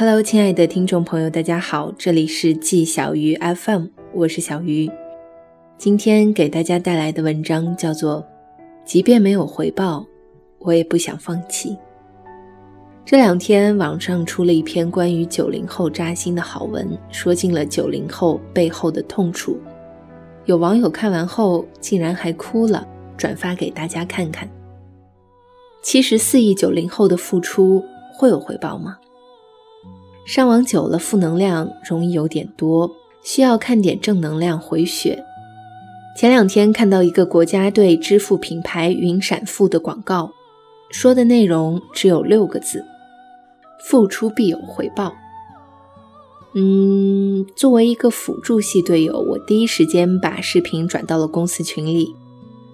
Hello，亲爱的听众朋友，大家好，这里是季小鱼 FM，我是小鱼。今天给大家带来的文章叫做《即便没有回报，我也不想放弃》。这两天网上出了一篇关于九零后扎心的好文，说尽了九零后背后的痛楚。有网友看完后竟然还哭了，转发给大家看看。七十四亿九零后的付出会有回报吗？上网久了，负能量容易有点多，需要看点正能量回血。前两天看到一个国家队支付品牌云闪付的广告，说的内容只有六个字。付出必有回报。嗯，作为一个辅助系队友，我第一时间把视频转到了公司群里。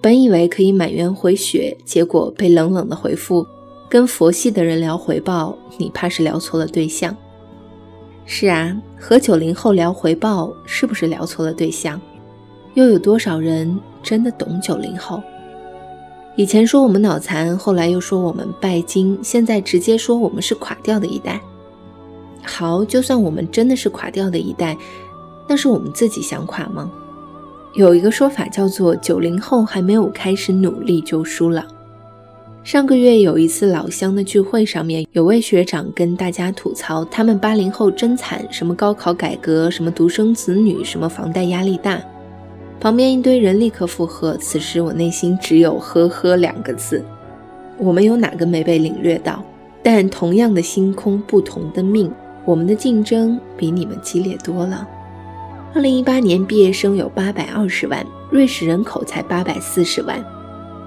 本以为可以满员回血，结果被冷冷的回复：“跟佛系的人聊回报，你怕是聊错了对象。”是啊，和九零后聊回报，是不是聊错了对象？又有多少人真的懂九零后？以前说我们脑残，后来又说我们拜金，现在直接说我们是垮掉的一代。好，就算我们真的是垮掉的一代，那是我们自己想垮吗？有一个说法叫做九零后还没有开始努力就输了。上个月有一次老乡的聚会，上面有位学长跟大家吐槽，他们八零后真惨，什么高考改革，什么独生子女，什么房贷压力大。旁边一堆人立刻附和，此时我内心只有“呵呵”两个字。我们有哪个没被领略到？但同样的星空，不同的命，我们的竞争比你们激烈多了。二零一八年毕业生有八百二十万，瑞士人口才八百四十万。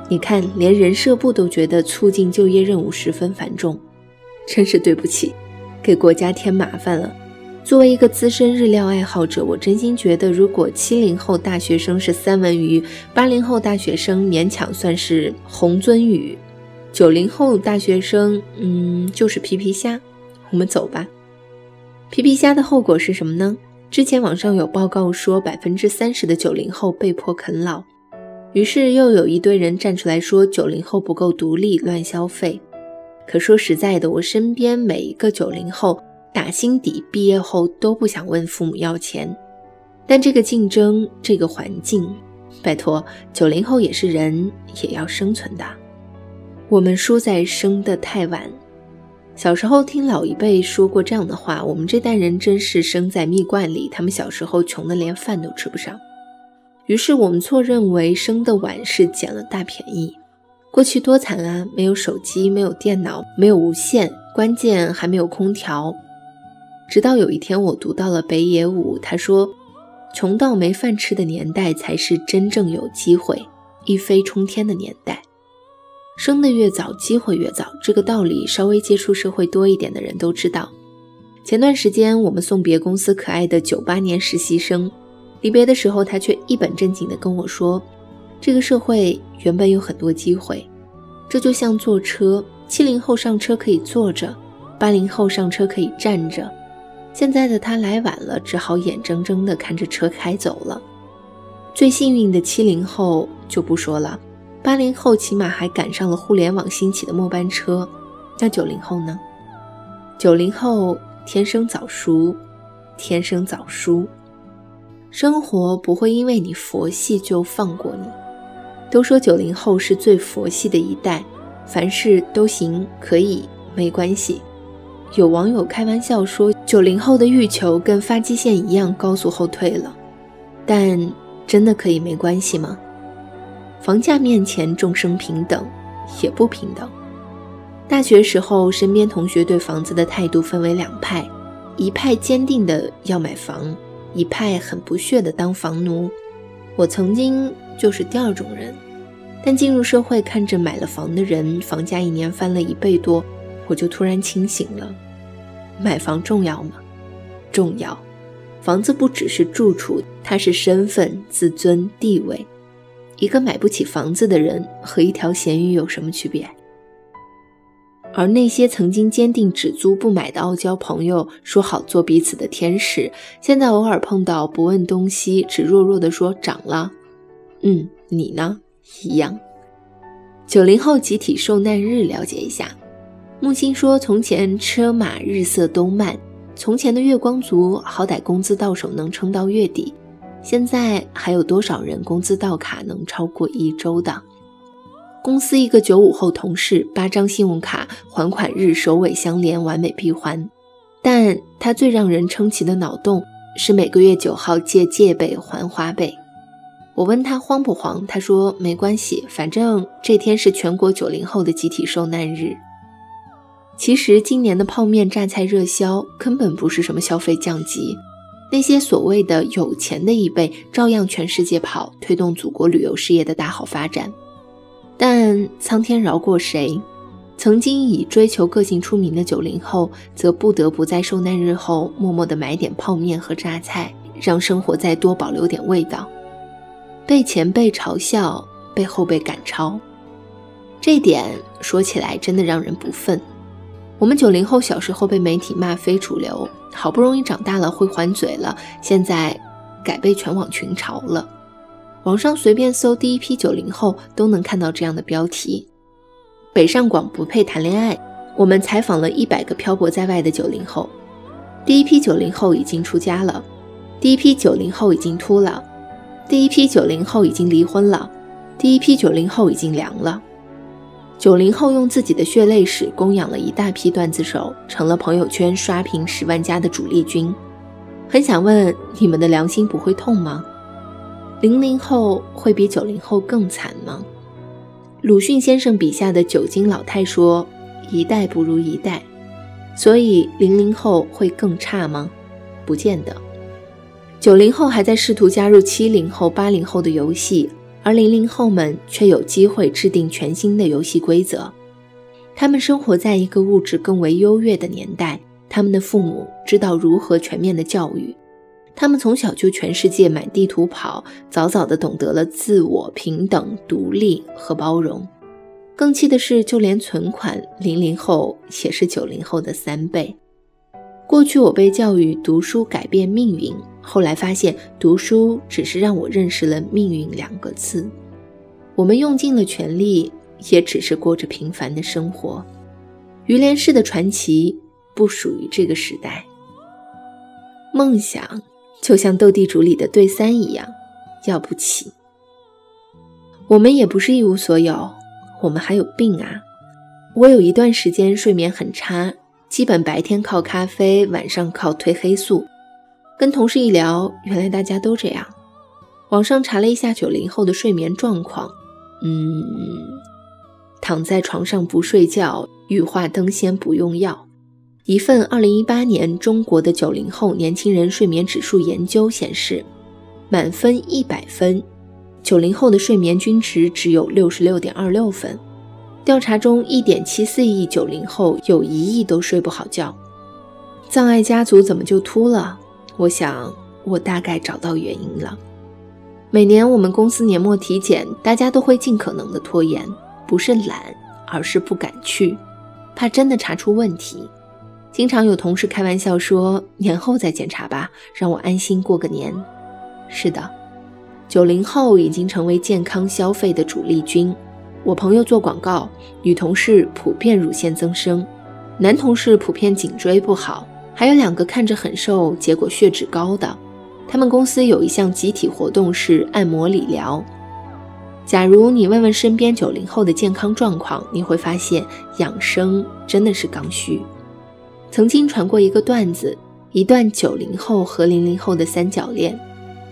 你看，连人社部都觉得促进就业任务十分繁重，真是对不起，给国家添麻烦了。作为一个资深日料爱好者，我真心觉得，如果七零后大学生是三文鱼，八零后大学生勉强算是红鳟鱼，九零后大学生，嗯，就是皮皮虾。我们走吧。皮皮虾的后果是什么呢？之前网上有报告说，百分之三十的九零后被迫啃老，于是又有一堆人站出来说九零后不够独立，乱消费。可说实在的，我身边每一个九零后。打心底，毕业后都不想问父母要钱，但这个竞争，这个环境，拜托，九零后也是人，也要生存的。我们输在生得太晚。小时候听老一辈说过这样的话，我们这代人真是生在蜜罐里，他们小时候穷得连饭都吃不上。于是我们错认为生的晚是捡了大便宜。过去多惨啊，没有手机，没有电脑，没有无线，关键还没有空调。直到有一天，我读到了北野武，他说：“穷到没饭吃的年代，才是真正有机会一飞冲天的年代。生的越早，机会越早。这个道理，稍微接触社会多一点的人都知道。前段时间，我们送别公司可爱的九八年实习生，离别的时候，他却一本正经地跟我说：‘这个社会原本有很多机会，这就像坐车，七零后上车可以坐着，八零后上车可以站着。’”现在的他来晚了，只好眼睁睁地看着车开走了。最幸运的七零后就不说了，八零后起码还赶上了互联网兴起的末班车。那九零后呢？九零后天生早熟，天生早熟。生活不会因为你佛系就放过你。都说九零后是最佛系的一代，凡事都行，可以，没关系。有网友开玩笑说，九零后的欲求跟发际线一样高速后退了，但真的可以没关系吗？房价面前众生平等，也不平等。大学时候，身边同学对房子的态度分为两派，一派坚定的要买房，一派很不屑的当房奴。我曾经就是第二种人，但进入社会，看着买了房的人，房价一年翻了一倍多。我就突然清醒了，买房重要吗？重要。房子不只是住处，它是身份、自尊、地位。一个买不起房子的人和一条咸鱼有什么区别？而那些曾经坚定只租不买的傲娇朋友，说好做彼此的天使，现在偶尔碰到不问东西，只弱弱的说涨了。嗯，你呢？一样。九零后集体受难日，了解一下。木心说：“从前车马日色都慢，从前的月光族好歹工资到手能撑到月底，现在还有多少人工资到卡能超过一周的？公司一个九五后同事，八张信用卡还款日首尾相连，完美闭环。但他最让人称奇的脑洞是每个月九号借借呗还花呗。我问他慌不慌，他说没关系，反正这天是全国九零后的集体受难日。其实今年的泡面榨菜热销根本不是什么消费降级，那些所谓的有钱的一辈照样全世界跑，推动祖国旅游事业的大好发展。但苍天饶过谁？曾经以追求个性出名的九零后，则不得不在受难日后默默地买点泡面和榨菜，让生活再多保留点味道。被前辈嘲笑，被后辈赶超，这点说起来真的让人不忿。我们九零后小时候被媒体骂非主流，好不容易长大了会还嘴了，现在改被全网群嘲了。网上随便搜第一批九零后，都能看到这样的标题：“北上广不配谈恋爱。”我们采访了一百个漂泊在外的九零后，第一批九零后已经出家了，第一批九零后已经秃了，第一批九零后已经离婚了，第一批九零后已经凉了。九零后用自己的血泪史供养了一大批段子手，成了朋友圈刷屏十万加的主力军。很想问，你们的良心不会痛吗？零零后会比九零后更惨吗？鲁迅先生笔下的酒精老太说：“一代不如一代。”所以零零后会更差吗？不见得。九零后还在试图加入七零后、八零后的游戏，而零零后们却有机会制定全新的游戏规则。他们生活在一个物质更为优越的年代，他们的父母知道如何全面的教育。他们从小就全世界满地图跑，早早的懂得了自我平等、独立和包容。更气的是，就连存款，零零后也是九零后的三倍。过去我被教育读书改变命运，后来发现读书只是让我认识了“命运”两个字。我们用尽了全力，也只是过着平凡的生活。于连氏的传奇不属于这个时代。梦想。就像斗地主里的对三一样，要不起。我们也不是一无所有，我们还有病啊！我有一段时间睡眠很差，基本白天靠咖啡，晚上靠褪黑素。跟同事一聊，原来大家都这样。网上查了一下九零后的睡眠状况，嗯，躺在床上不睡觉，羽化登仙不用药。一份二零一八年中国的九零后年轻人睡眠指数研究显示，满分一百分，九零后的睡眠均值只有六十六点二六分。调查中，一点七四亿九零后有一亿都睡不好觉。葬爱家族怎么就秃了？我想，我大概找到原因了。每年我们公司年末体检，大家都会尽可能的拖延，不是懒，而是不敢去，怕真的查出问题。经常有同事开玩笑说：“年后再检查吧，让我安心过个年。”是的，九零后已经成为健康消费的主力军。我朋友做广告，女同事普遍乳腺增生，男同事普遍颈椎不好，还有两个看着很瘦，结果血脂高的。他们公司有一项集体活动是按摩理疗。假如你问问身边九零后的健康状况，你会发现养生真的是刚需。曾经传过一个段子，一段九零后和零零后的三角恋。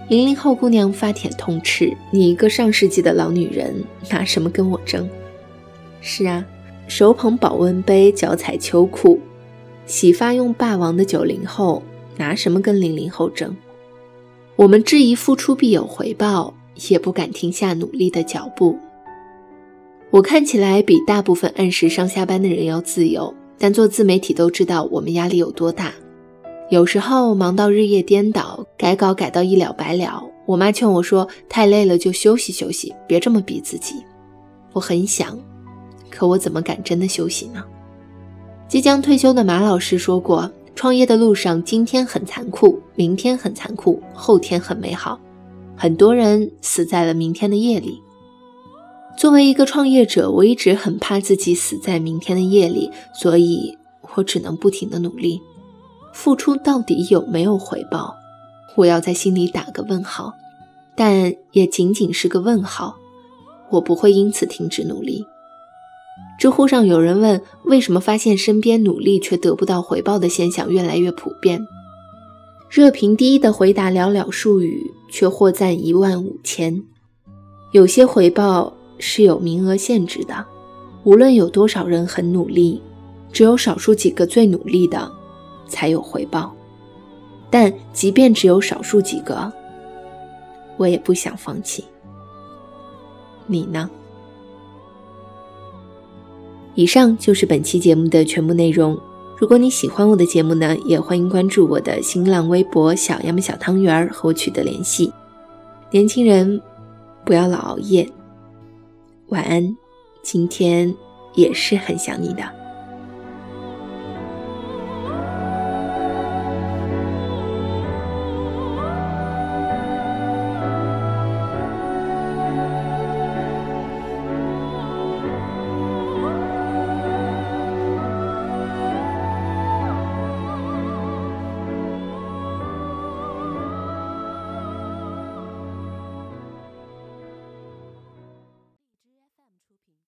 零零后姑娘发帖痛斥：“你一个上世纪的老女人，拿什么跟我争？”是啊，手捧保温杯，脚踩秋裤，洗发用霸王的九零后，拿什么跟零零后争？我们质疑付出必有回报，也不敢停下努力的脚步。我看起来比大部分按时上下班的人要自由。但做自媒体都知道我们压力有多大，有时候忙到日夜颠倒，改稿改到一了百了。我妈劝我说：“太累了就休息休息，别这么逼自己。”我很想，可我怎么敢真的休息呢？即将退休的马老师说过：“创业的路上，今天很残酷，明天很残酷，后天很美好。很多人死在了明天的夜里。”作为一个创业者，我一直很怕自己死在明天的夜里，所以我只能不停的努力。付出到底有没有回报？我要在心里打个问号。但也仅仅是个问号。我不会因此停止努力。知乎上有人问：为什么发现身边努力却得不到回报的现象越来越普遍？热评第一的回答寥寥数语，却获赞一万五千。有些回报是有名额限制的，无论有多少人很努力，只有少数几个最努力的才有回报。但即便只有少数几个，我也不想放弃。你呢？以上就是本期节目的全部内容。如果你喜欢我的节目呢，也欢迎关注我的新浪微博“小杨小汤圆”和我取得联系。年轻人，不要老熬夜。晚安，今天也是很想你的。